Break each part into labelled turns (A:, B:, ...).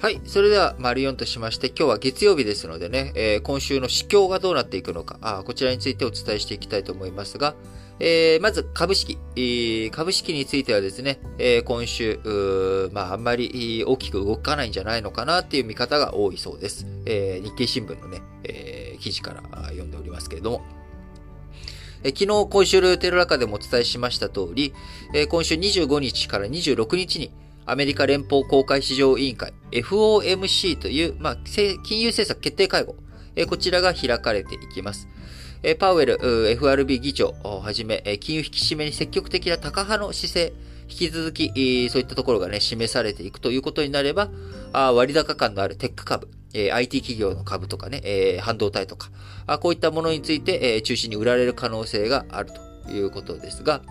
A: はい。それでは、丸4としまして、今日は月曜日ですのでね、えー、今週の市況がどうなっていくのかあ、こちらについてお伝えしていきたいと思いますが、えー、まず株式、えー、株式についてはですね、えー、今週、まあ、あんまり大きく動かないんじゃないのかなっていう見方が多いそうです。えー、日経新聞のね、えー、記事から読んでおりますけれども、え昨日、今週ルテルラカでもお伝えしました通り、え今週25日から26日に、アメリカ連邦公開市場委員会 FOMC という、まあ、金融政策決定会合、えこちらが開かれていきます。えパウエル FRB 議長をはじめ、金融引き締めに積極的な高派の姿勢、引き続き、そういったところがね、示されていくということになれば、割高感のあるテック株、IT 企業の株とかね、半導体とか、こういったものについて、中心に売られる可能性があるということですが、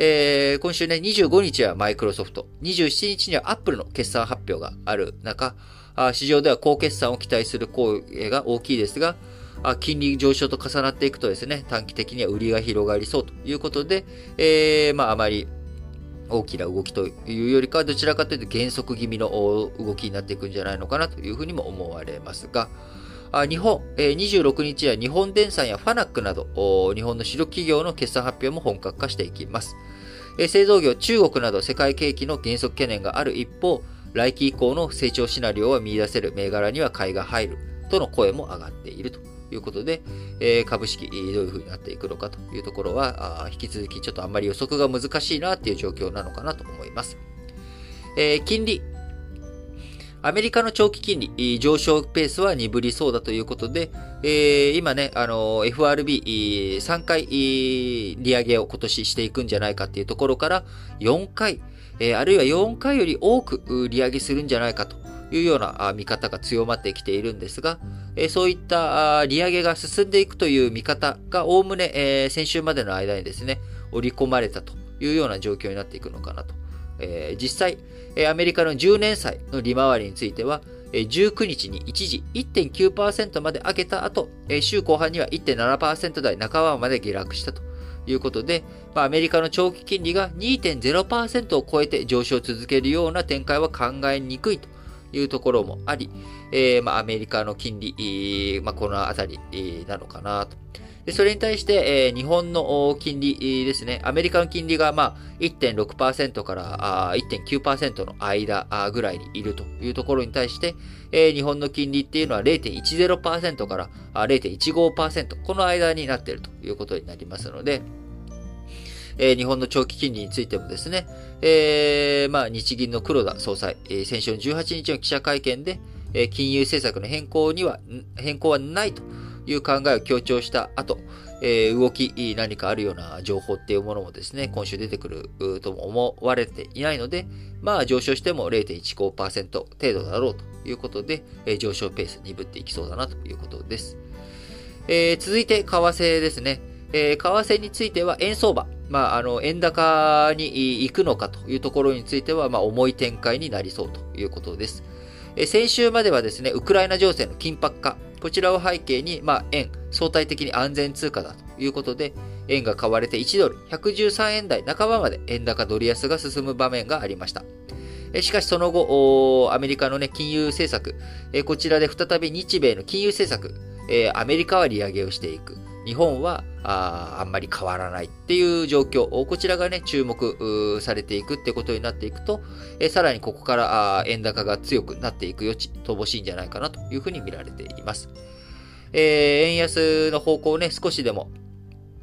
A: えー、今週ね、25日はマイクロソフト、27日にはアップルの決算発表がある中、市場では高決算を期待する声が大きいですが、金利上昇と重なっていくとですね、短期的には売りが広がりそうということで、えー、まああまり大きな動きというよりかは、どちらかというと減速気味の動きになっていくんじゃないのかなというふうにも思われますが、日本、26日は日本電産やファナックなど、日本の主力企業の決算発表も本格化していきます。製造業、中国など世界景気の減速懸念がある一方、来期以降の成長シナリオは見出せる銘柄には買いが入るとの声も上がっているということで、株式どういう風になっていくのかというところは、引き続きちょっとあんまり予測が難しいなっていう状況なのかなと思います。金利、アメリカの長期金利上昇ペースは鈍りそうだということで、えー、今ね、あの、FRB3 回利上げを今年していくんじゃないかっていうところから4回、えー、あるいは4回より多く利上げするんじゃないかというような見方が強まってきているんですが、えそういった利上げが進んでいくという見方がおおむね、え先週までの間にですね、織り込まれたというような状況になっていくのかなと。え実際、アメリカの10年債の利回りについては、19日に一時1.9%まで上げた後、週後半には1.7%台半ばまで下落したということで、アメリカの長期金利が2.0%を超えて上昇を続けるような展開は考えにくいというところもあり、えー、まあ、アメリカの金利、まあ、このあたりなのかなと。でそれに対して、えー、日本の金利ですね。アメリカの金利が、まあ、1.6%から1.9%の間ぐらいにいるというところに対して、えー、日本の金利っていうのは0.10%から0.15%、この間になっているということになりますので、えー、日本の長期金利についてもですね、えー、まあ、日銀の黒田総裁、えー、先週の18日の記者会見で、え、金融政策の変更には、変更はないという考えを強調した後、えー、動き、何かあるような情報っていうものもですね、今週出てくるとも思われていないので、まあ上昇しても0.15%程度だろうということで、えー、上昇ペース鈍っていきそうだなということです。えー、続いて、為替ですね。えー、為替については円相場。まあ、あの、円高に行くのかというところについては、まあ、重い展開になりそうということです。え先週まではですね、ウクライナ情勢の緊迫化、こちらを背景に、まあ、円、相対的に安全通貨だということで、円が買われて1ドル113円台半ばまで円高ドル安が進む場面がありました。しかしその後、アメリカの、ね、金融政策、こちらで再び日米の金融政策、アメリカは利上げをしていく。日本はああんまり変わらないっていう状況、こちらがね、注目されていくってことになっていくと、えさらにここからあ円高が強くなっていく余地、乏しいんじゃないかなというふうに見られています。えー、円安の方向をね、少しでも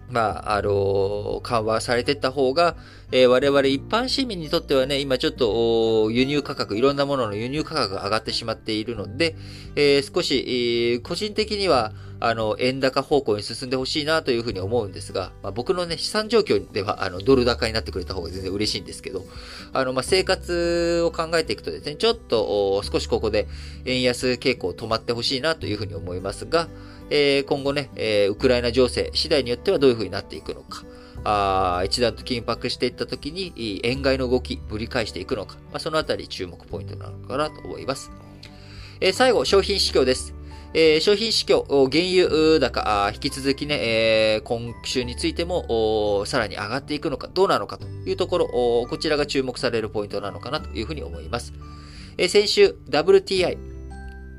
A: まあ、あの、緩和されていった方が、えー、我々一般市民にとってはね、今ちょっと輸入価格、いろんなものの輸入価格が上がってしまっているので、えー、少し、えー、個人的には、あの、円高方向に進んでほしいなというふうに思うんですが、まあ、僕のね、資産状況では、あの、ドル高になってくれた方が全然嬉しいんですけど、あの、まあ、生活を考えていくとですね、ちょっと、少しここで円安傾向止まってほしいなというふうに思いますが、えー、今後ね、えー、ウクライナ情勢次第によってはどういう風になっていくのか。あ一段と緊迫していった時に、円買いの動き、ぶり返していくのか。まあ、そのあたり注目ポイントなのかなと思います。えー、最後、商品市況です。えー、商品市況、原油高、引き続きね、えー、今週についても、さらに上がっていくのか、どうなのかというところ、こちらが注目されるポイントなのかなというふうに思います。え先週 WTI、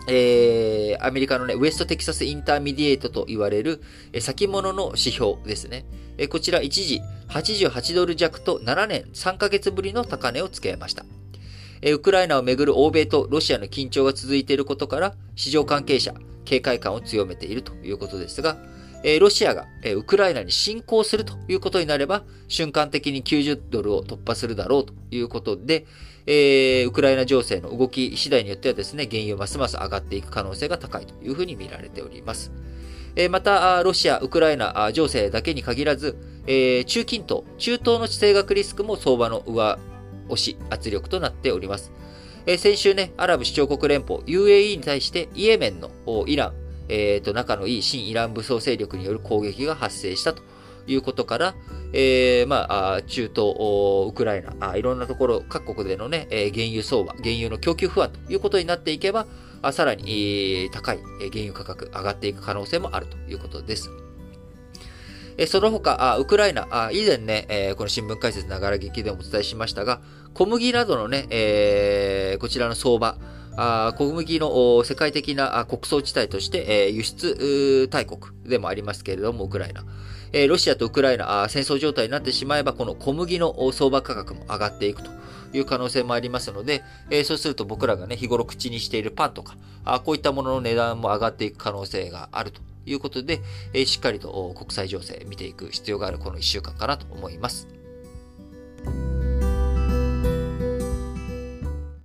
A: えアメリカのね、 West Texas Intermediate と言われる、え先物の指標ですね。えこちら一時88ドル弱と7年3ヶ月ぶりの高値をつけました。えウクライナをめぐる欧米とロシアの緊張が続いていることから、市場関係者、警戒感を強めているということですが、えロシアが、えウクライナに侵攻するということになれば、瞬間的に90ドルを突破するだろうということで、え、ウクライナ情勢の動き次第によってはですね、原油ますます上がっていく可能性が高いというふうに見られております。え、また、ロシア、ウクライナ情勢だけに限らず、え、中近東、中東の地政学リスクも相場の上押し、圧力となっております。え、先週ね、アラブ首長国連邦 UAE に対してイエメンのイラン、えー、と仲のいい新イラン武装勢力による攻撃が発生したということから、えー、まあ、中東、ウクライナあ、いろんなところ、各国でのね、え原油相場、原油の供給不安ということになっていけば、あさらに、高い原油価格上がっていく可能性もあるということです。その他、ウクライナ、以前ね、この新聞解説ながら劇でもお伝えしましたが、小麦などのね、こちらの相場、あ小麦の世界的な国葬地帯として、え輸出大国でもありますけれども、ウクライナ。えロシアとウクライナ戦争状態になってしまえば、この小麦の相場価格も上がっていくという可能性もありますので、えそうすると僕らがね、日頃口にしているパンとか、あこういったものの値段も上がっていく可能性があるということで、えしっかりと国際情勢見ていく必要があるこの1週間かなと思います。